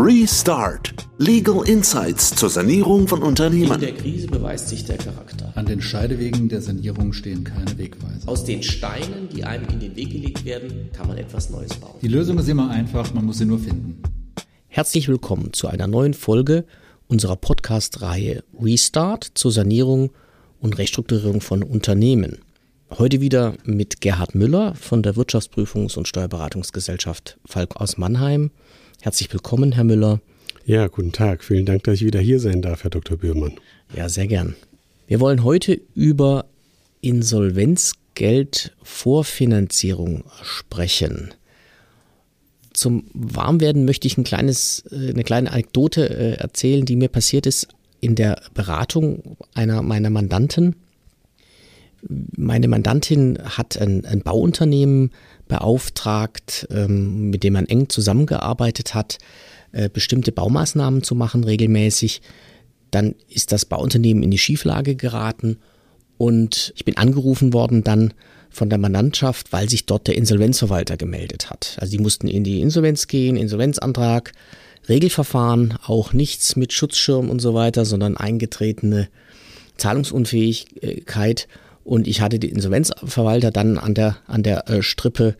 Restart. Legal Insights zur Sanierung von Unternehmen. In der Krise beweist sich der Charakter. An den Scheidewegen der Sanierung stehen keine Wegweiser. Aus den Steinen, die einem in den Weg gelegt werden, kann man etwas Neues bauen. Die Lösung ist immer einfach, man muss sie nur finden. Herzlich willkommen zu einer neuen Folge unserer Podcast-Reihe Restart zur Sanierung und Restrukturierung von Unternehmen. Heute wieder mit Gerhard Müller von der Wirtschaftsprüfungs- und Steuerberatungsgesellschaft Falk aus Mannheim Herzlich willkommen, Herr Müller. Ja, guten Tag. Vielen Dank, dass ich wieder hier sein darf, Herr Dr. Bührmann. Ja, sehr gern. Wir wollen heute über Insolvenzgeldvorfinanzierung sprechen. Zum Warmwerden möchte ich ein kleines, äh, eine kleine Anekdote äh, erzählen, die mir passiert ist in der Beratung einer meiner Mandanten. Meine Mandantin hat ein, ein Bauunternehmen beauftragt, ähm, mit dem man eng zusammengearbeitet hat, äh, bestimmte Baumaßnahmen zu machen regelmäßig. Dann ist das Bauunternehmen in die Schieflage geraten und ich bin angerufen worden dann von der Mandantschaft, weil sich dort der Insolvenzverwalter gemeldet hat. Also die mussten in die Insolvenz gehen, Insolvenzantrag, Regelverfahren, auch nichts mit Schutzschirm und so weiter, sondern eingetretene Zahlungsunfähigkeit und ich hatte den Insolvenzverwalter dann an der, an der äh, Strippe.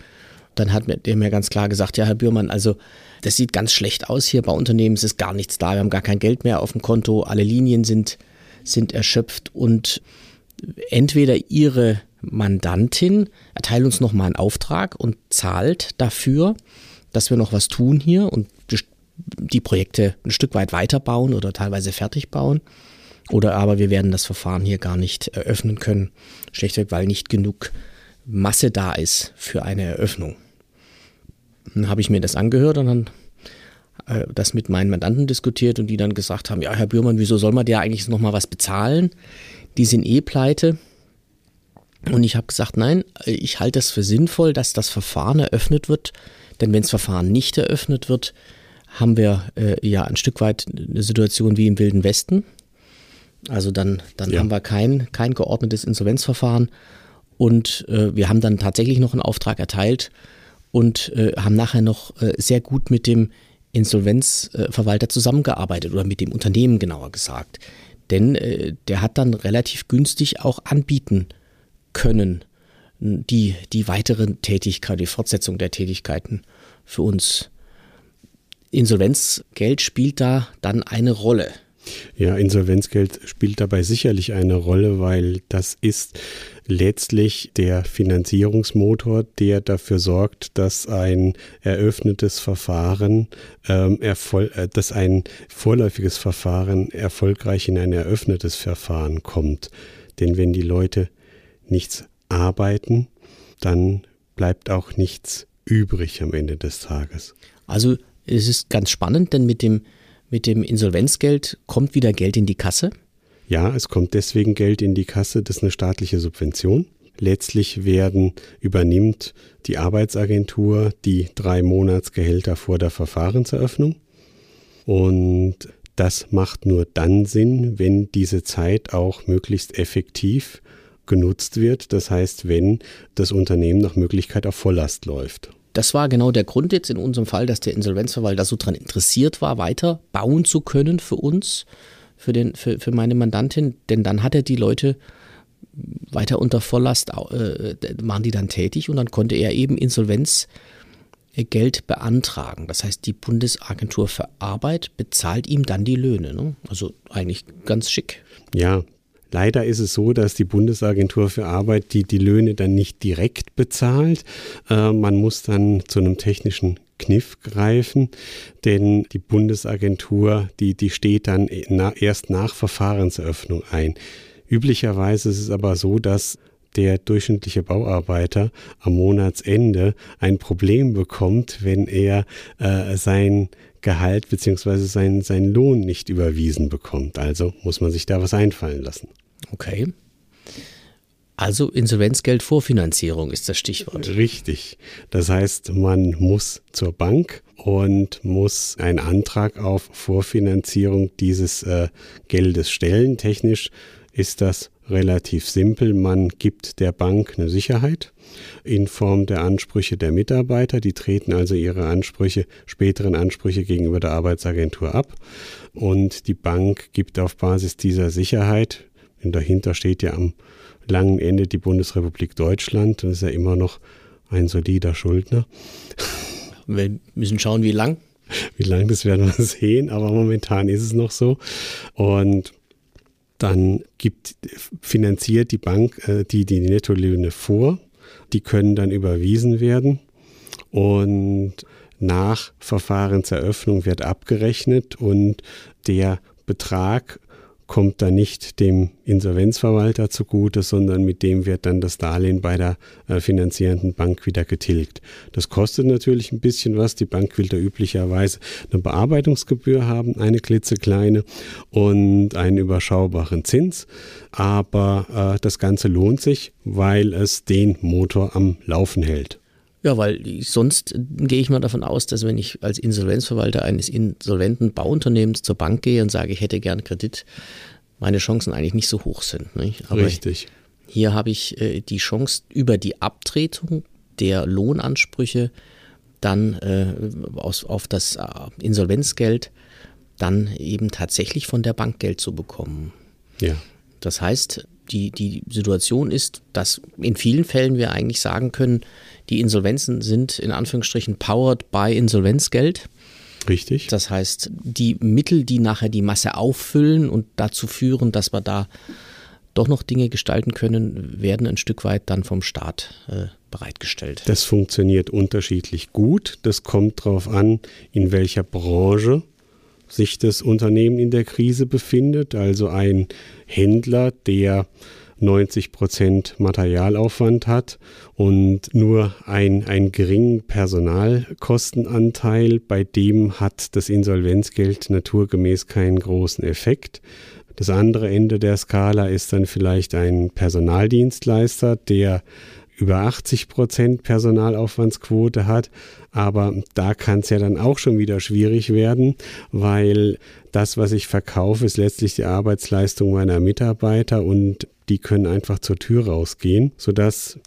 Dann hat der mir ganz klar gesagt, ja, Herr Bührmann, also das sieht ganz schlecht aus hier bei Unternehmen, es ist gar nichts da, wir haben gar kein Geld mehr auf dem Konto, alle Linien sind, sind erschöpft und entweder Ihre Mandantin erteilt uns nochmal einen Auftrag und zahlt dafür, dass wir noch was tun hier und die Projekte ein Stück weit weiterbauen oder teilweise fertig bauen. Oder aber wir werden das Verfahren hier gar nicht eröffnen können, schlichtweg weil nicht genug Masse da ist für eine Eröffnung. Dann habe ich mir das angehört und dann äh, das mit meinen Mandanten diskutiert und die dann gesagt haben, ja, Herr Bührmann, wieso soll man dir eigentlich nochmal was bezahlen? Die sind eh pleite. Und ich habe gesagt, nein, ich halte es für sinnvoll, dass das Verfahren eröffnet wird, denn wenn das Verfahren nicht eröffnet wird, haben wir äh, ja ein Stück weit eine Situation wie im Wilden Westen. Also dann, dann ja. haben wir kein, kein geordnetes Insolvenzverfahren und äh, wir haben dann tatsächlich noch einen Auftrag erteilt und äh, haben nachher noch äh, sehr gut mit dem Insolvenzverwalter zusammengearbeitet oder mit dem Unternehmen genauer gesagt. Denn äh, der hat dann relativ günstig auch anbieten können, die, die weitere Tätigkeit, die Fortsetzung der Tätigkeiten für uns. Insolvenzgeld spielt da dann eine Rolle. Ja, Insolvenzgeld spielt dabei sicherlich eine Rolle, weil das ist letztlich der Finanzierungsmotor, der dafür sorgt, dass ein eröffnetes Verfahren, ähm, äh, dass ein vorläufiges Verfahren erfolgreich in ein eröffnetes Verfahren kommt. Denn wenn die Leute nichts arbeiten, dann bleibt auch nichts übrig am Ende des Tages. Also es ist ganz spannend, denn mit dem mit dem Insolvenzgeld kommt wieder Geld in die Kasse? Ja, es kommt deswegen Geld in die Kasse. Das ist eine staatliche Subvention. Letztlich werden, übernimmt die Arbeitsagentur die drei Monatsgehälter vor der Verfahrenseröffnung. Und das macht nur dann Sinn, wenn diese Zeit auch möglichst effektiv genutzt wird. Das heißt, wenn das Unternehmen nach Möglichkeit auf Volllast läuft. Das war genau der Grund jetzt in unserem Fall, dass der Insolvenzverwalter so daran interessiert war, weiter bauen zu können für uns, für, den, für, für meine Mandantin, denn dann hat er die Leute weiter unter Volllast, äh, waren die dann tätig und dann konnte er eben Insolvenzgeld beantragen. Das heißt, die Bundesagentur für Arbeit bezahlt ihm dann die Löhne. Ne? Also eigentlich ganz schick. Ja, Leider ist es so, dass die Bundesagentur für Arbeit die, die Löhne dann nicht direkt bezahlt. Äh, man muss dann zu einem technischen Kniff greifen, denn die Bundesagentur, die, die steht dann na, erst nach Verfahrenseröffnung ein. Üblicherweise ist es aber so, dass der durchschnittliche Bauarbeiter am Monatsende ein Problem bekommt, wenn er äh, sein Gehalt bzw. Sein, seinen Lohn nicht überwiesen bekommt. Also muss man sich da was einfallen lassen. Okay. Also Insolvenzgeldvorfinanzierung ist das Stichwort. Richtig. Das heißt, man muss zur Bank und muss einen Antrag auf Vorfinanzierung dieses äh, Geldes stellen. Technisch ist das relativ simpel. Man gibt der Bank eine Sicherheit in Form der Ansprüche der Mitarbeiter. Die treten also ihre Ansprüche, späteren Ansprüche gegenüber der Arbeitsagentur ab. Und die Bank gibt auf Basis dieser Sicherheit, denn dahinter steht ja am langen Ende die Bundesrepublik Deutschland, das ist ja immer noch ein solider Schuldner. Wir müssen schauen, wie lang. Wie lang, das werden wir sehen, aber momentan ist es noch so. Und dann gibt, finanziert die Bank äh, die, die Nettolöhne vor. Die können dann überwiesen werden. Und nach Verfahrenseröffnung wird abgerechnet und der Betrag kommt dann nicht dem Insolvenzverwalter zugute, sondern mit dem wird dann das Darlehen bei der äh, finanzierenden Bank wieder getilgt. Das kostet natürlich ein bisschen was. Die Bank will da üblicherweise eine Bearbeitungsgebühr haben, eine klitzekleine und einen überschaubaren Zins. Aber äh, das Ganze lohnt sich, weil es den Motor am Laufen hält. Ja, weil sonst gehe ich mal davon aus, dass wenn ich als Insolvenzverwalter eines insolventen Bauunternehmens zur Bank gehe und sage, ich hätte gern Kredit, meine Chancen eigentlich nicht so hoch sind. Richtig. Hier habe ich äh, die Chance, über die Abtretung der Lohnansprüche dann äh, aus, auf das äh, Insolvenzgeld dann eben tatsächlich von der Bank Geld zu bekommen. Ja. Das heißt, die, die Situation ist, dass in vielen Fällen wir eigentlich sagen können, die Insolvenzen sind in Anführungsstrichen powered by Insolvenzgeld. Richtig. Das heißt, die Mittel, die nachher die Masse auffüllen und dazu führen, dass wir da doch noch Dinge gestalten können, werden ein Stück weit dann vom Staat äh, bereitgestellt. Das funktioniert unterschiedlich gut. Das kommt darauf an, in welcher Branche sich das Unternehmen in der Krise befindet. Also ein Händler, der 90 Prozent Materialaufwand hat und nur ein, einen geringen Personalkostenanteil, bei dem hat das Insolvenzgeld naturgemäß keinen großen Effekt. Das andere Ende der Skala ist dann vielleicht ein Personaldienstleister, der über 80 Prozent Personalaufwandsquote hat. Aber da kann es ja dann auch schon wieder schwierig werden, weil das, was ich verkaufe, ist letztlich die Arbeitsleistung meiner Mitarbeiter und die können einfach zur Tür rausgehen, sodass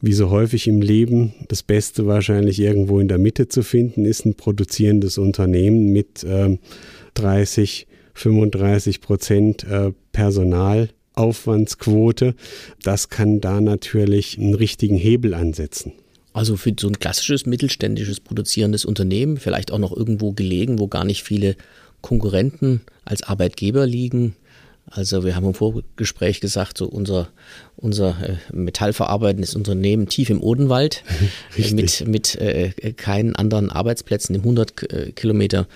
wie so häufig im Leben das Beste wahrscheinlich irgendwo in der Mitte zu finden ist, ein produzierendes Unternehmen mit äh, 30, 35 Prozent äh, Personal Aufwandsquote, das kann da natürlich einen richtigen Hebel ansetzen. Also für so ein klassisches mittelständisches produzierendes Unternehmen, vielleicht auch noch irgendwo gelegen, wo gar nicht viele Konkurrenten als Arbeitgeber liegen, also wir haben im Vorgespräch gesagt, so unser, unser äh, metallverarbeitendes Unternehmen tief im Odenwald. Mit, mit äh, keinen anderen Arbeitsplätzen im 100 äh, Kilometer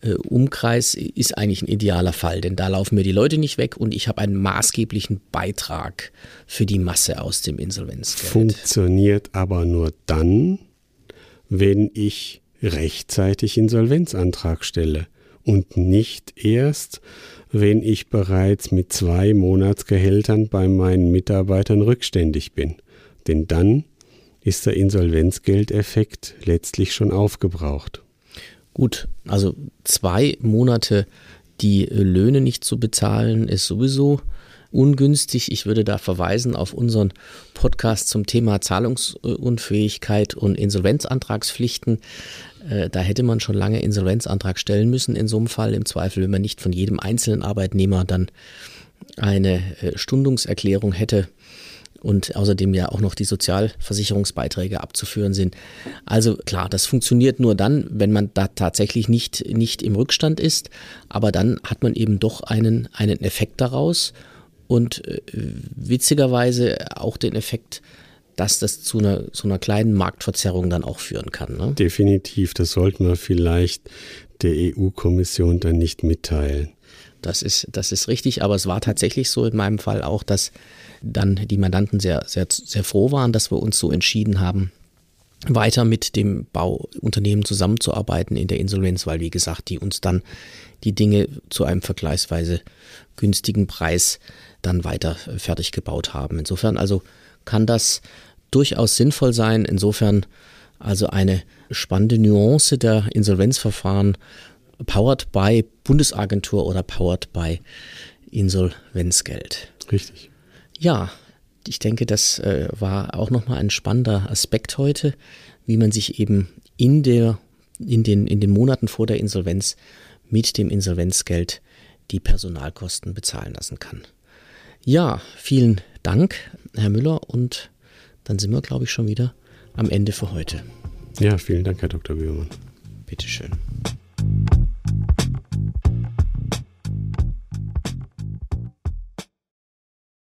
äh, Umkreis ist eigentlich ein idealer Fall, denn da laufen mir die Leute nicht weg und ich habe einen maßgeblichen Beitrag für die Masse aus dem Insolvenzgeld. Funktioniert aber nur dann, wenn ich rechtzeitig Insolvenzantrag stelle und nicht erst, wenn ich bereits mit zwei Monatsgehältern bei meinen Mitarbeitern rückständig bin. Denn dann ist der Insolvenzgeldeffekt letztlich schon aufgebraucht. Gut, also zwei Monate die Löhne nicht zu bezahlen, ist sowieso ungünstig. Ich würde da verweisen auf unseren Podcast zum Thema Zahlungsunfähigkeit und Insolvenzantragspflichten. Äh, da hätte man schon lange Insolvenzantrag stellen müssen in so einem Fall. Im Zweifel, wenn man nicht von jedem einzelnen Arbeitnehmer dann eine äh, Stundungserklärung hätte und außerdem ja auch noch die Sozialversicherungsbeiträge abzuführen sind. Also klar, das funktioniert nur dann, wenn man da tatsächlich nicht, nicht im Rückstand ist, aber dann hat man eben doch einen, einen Effekt daraus und äh, witzigerweise auch den Effekt, dass das zu einer, so einer kleinen Marktverzerrung dann auch führen kann. Ne? Definitiv, das sollten wir vielleicht der EU-Kommission dann nicht mitteilen. Das ist, das ist richtig, aber es war tatsächlich so in meinem Fall auch, dass dann die Mandanten sehr, sehr, sehr froh waren, dass wir uns so entschieden haben, weiter mit dem Bauunternehmen zusammenzuarbeiten in der Insolvenz, weil wie gesagt, die uns dann die Dinge zu einem vergleichsweise günstigen Preis dann weiter fertig gebaut haben. Insofern also kann das durchaus sinnvoll sein. Insofern also eine spannende Nuance der Insolvenzverfahren powered by Bundesagentur oder powered by Insolvenzgeld. Richtig. Ja, ich denke, das äh, war auch nochmal ein spannender Aspekt heute, wie man sich eben in, der, in, den, in den Monaten vor der Insolvenz mit dem Insolvenzgeld die Personalkosten bezahlen lassen kann. Ja, vielen Dank, Herr Müller. Und dann sind wir, glaube ich, schon wieder am Ende für heute. Ja, vielen Dank, Herr Dr. Bührmann. Bitteschön.